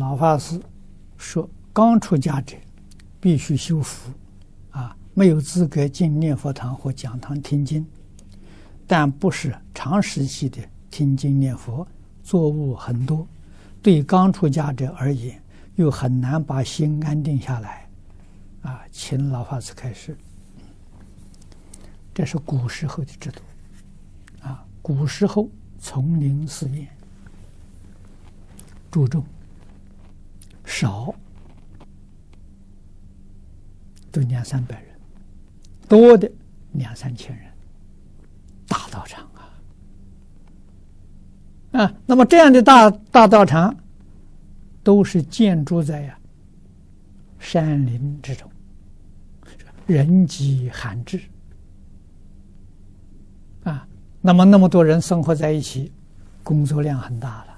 老法师说，刚出家者必须修福，啊，没有资格进念佛堂或讲堂听经，但不是长时期的听经念佛，作务很多，对刚出家者而言，又很难把心安定下来，啊，请老法师开示。这是古时候的制度，啊，古时候丛林寺院注重少，都两三百人，多的两三千人，大道场啊，啊，那么这样的大大道场，都是建筑在呀山林之中，人迹罕至。啊，那么那么多人生活在一起，工作量很大了，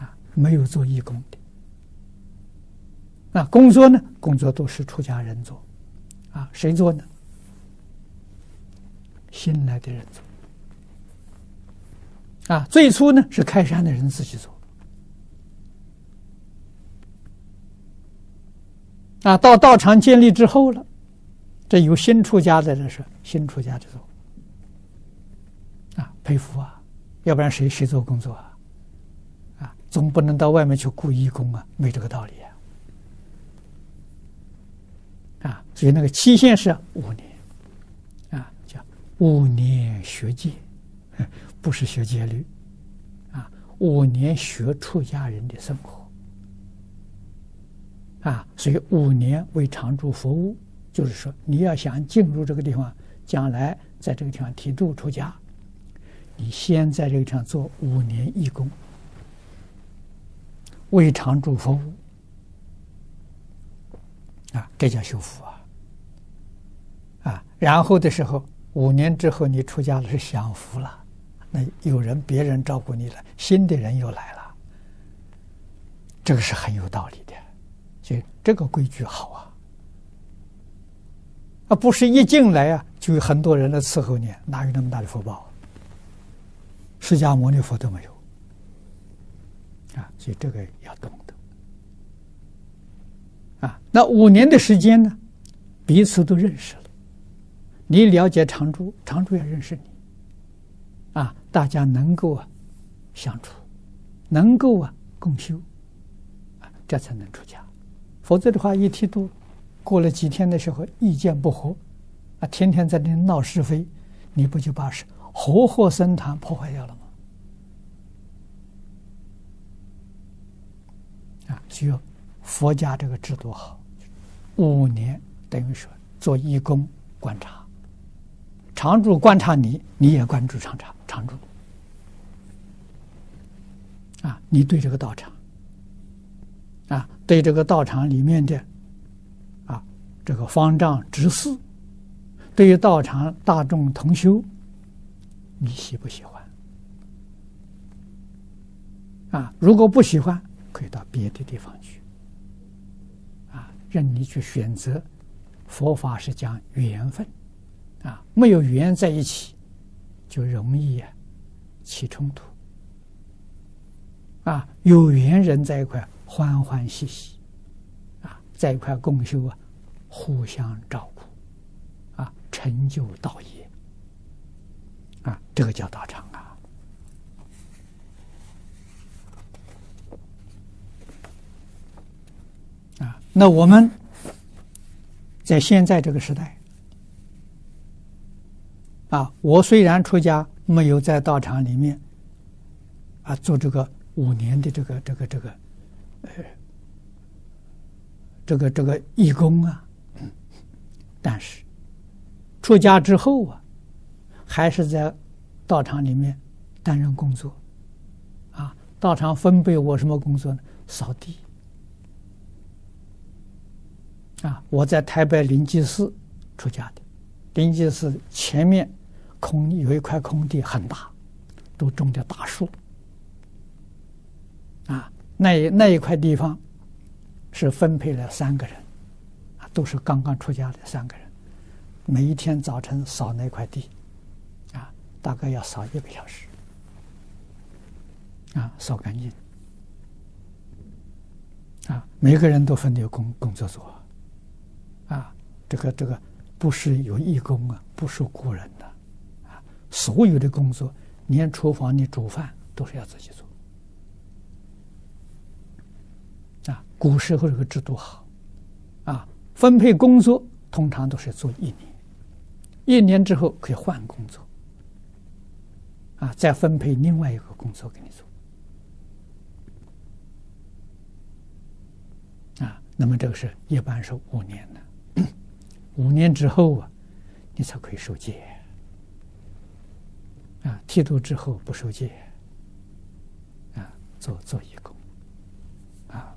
啊，没有做义工的，那工作呢？工作都是出家人做，啊，谁做呢？新来的人做，啊，最初呢是开山的人自己做，啊，到道场建立之后了，这有新出家的人是，新出家的做。啊佩服啊！要不然谁谁做工作啊？啊，总不能到外面去雇义工啊，没这个道理啊！啊，所以那个期限是五年，啊，叫五年学戒，不是学戒律，啊，五年学出家人的生活，啊，所以五年为常住服务，就是说你要想进入这个地方，将来在这个地方提度出家。你先在这个地方做五年义工，为常住服务，这叫修福啊，啊，然后的时候，五年之后你出家了是享福了，那有人别人照顾你了，新的人又来了，这个是很有道理的，所以这个规矩好啊，啊，不是一进来啊就有很多人来伺候你，哪有那么大的福报？释迦牟尼佛都没有。啊，所以这个要懂。啊。那五年的时间呢，彼此都认识了，你了解常住，常住也认识你啊，大家能够啊相处，能够啊共修啊，这才能出家。否则的话，一剃度过了几天的时候，意见不合啊，天天在那闹是非，你不就把是？活活僧团破坏掉了吗？啊，需要佛家这个制度好，五年等于说做义工观察，常住观察你，你也关注常常常住。啊，你对这个道场，啊，对这个道场里面的，啊，这个方丈执事，对于道场大众同修。你喜不喜欢？啊，如果不喜欢，可以到别的地方去。啊，任你去选择。佛法是讲缘分，啊，没有缘在一起，就容易啊起冲突。啊，有缘人在一块欢欢喜喜，啊，在一块共修啊，互相照顾，啊，成就道业。啊，这个叫道场！啊，那我们在现在这个时代，啊，我虽然出家，没有在道场里面啊做这个五年的这个这个这个呃这个这个义工啊，但是出家之后啊。还是在道场里面担任工作，啊，道场分配我什么工作呢？扫地。啊，我在台北灵济寺出家的，灵济寺前面空有一块空地很大，都种的大树。啊，那一那一块地方是分配了三个人，啊，都是刚刚出家的三个人，每一天早晨扫那块地。啊大概要扫一个小时，啊，扫干净，啊，每个人都分有工工作做，这个这个不是有义工啊，不是雇人的，啊，所有的工作，连厨房里煮饭都是要自己做，啊，古时候这个制度好，啊，分配工作通常都是做一年，一年之后可以换工作，啊，再分配另外一个工作给你做。那么这个是一般是五年的，五年之后啊，你才可以受戒啊。剃度之后不受戒啊，做做义工啊。